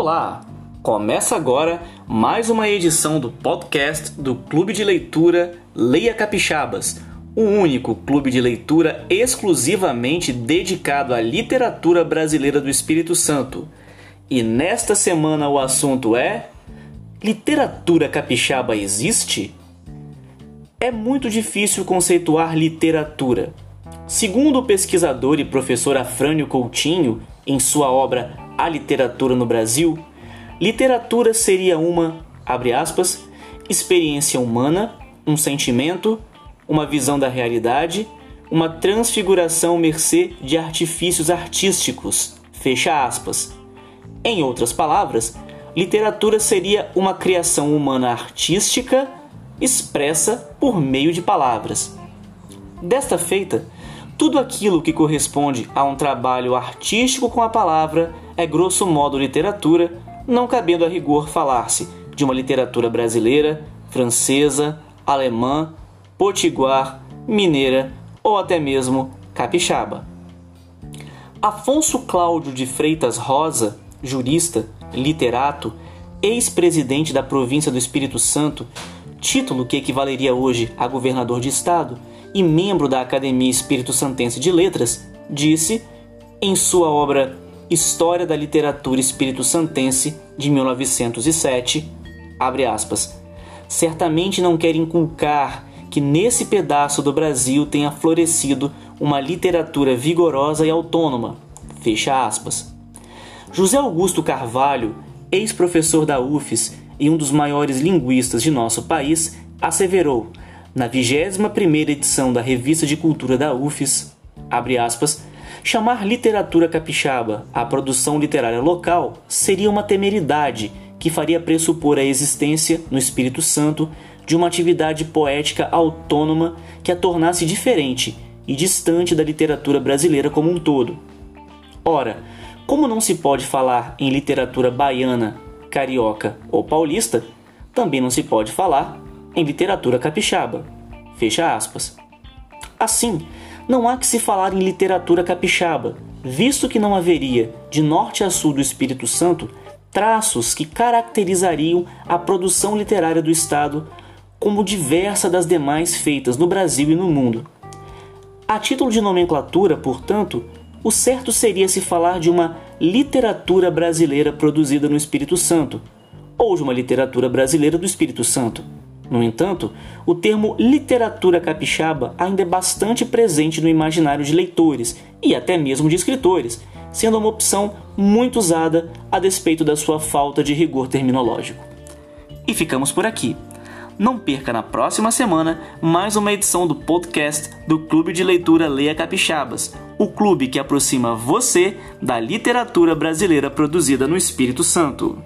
Olá! Começa agora mais uma edição do podcast do Clube de Leitura Leia Capixabas, o único clube de leitura exclusivamente dedicado à literatura brasileira do Espírito Santo. E nesta semana o assunto é: Literatura capixaba existe? É muito difícil conceituar literatura. Segundo o pesquisador e professor Afrânio Coutinho, em sua obra A Literatura no Brasil, literatura seria uma, abre aspas, experiência humana, um sentimento, uma visão da realidade, uma transfiguração mercê de artifícios artísticos, fecha aspas. Em outras palavras, literatura seria uma criação humana artística expressa por meio de palavras. Desta feita, tudo aquilo que corresponde a um trabalho artístico com a palavra é grosso modo literatura, não cabendo a rigor falar-se de uma literatura brasileira, francesa, alemã, potiguar, mineira ou até mesmo capixaba. Afonso Cláudio de Freitas Rosa, jurista, literato, ex-presidente da província do Espírito Santo, título que equivaleria hoje a governador de estado, e membro da Academia Espírito Santense de Letras, disse, em sua obra História da Literatura Espírito Santense, de 1907, abre aspas, certamente não quer inculcar que nesse pedaço do Brasil tenha florescido uma literatura vigorosa e autônoma, fecha aspas. José Augusto Carvalho, ex-professor da UFES e um dos maiores linguistas de nosso país, asseverou na 21ª edição da Revista de Cultura da UFES, aspas, chamar literatura capixaba à produção literária local seria uma temeridade que faria pressupor a existência, no Espírito Santo, de uma atividade poética autônoma que a tornasse diferente e distante da literatura brasileira como um todo. Ora, como não se pode falar em literatura baiana, carioca ou paulista, também não se pode falar em literatura capixaba. Fecha aspas. Assim, não há que se falar em literatura capixaba, visto que não haveria, de norte a sul do Espírito Santo, traços que caracterizariam a produção literária do Estado como diversa das demais feitas no Brasil e no mundo. A título de nomenclatura, portanto, o certo seria se falar de uma literatura brasileira produzida no Espírito Santo, ou de uma literatura brasileira do Espírito Santo. No entanto, o termo literatura capixaba ainda é bastante presente no imaginário de leitores e até mesmo de escritores, sendo uma opção muito usada a despeito da sua falta de rigor terminológico. E ficamos por aqui. Não perca na próxima semana mais uma edição do podcast do Clube de Leitura Leia Capixabas, o clube que aproxima você da literatura brasileira produzida no Espírito Santo.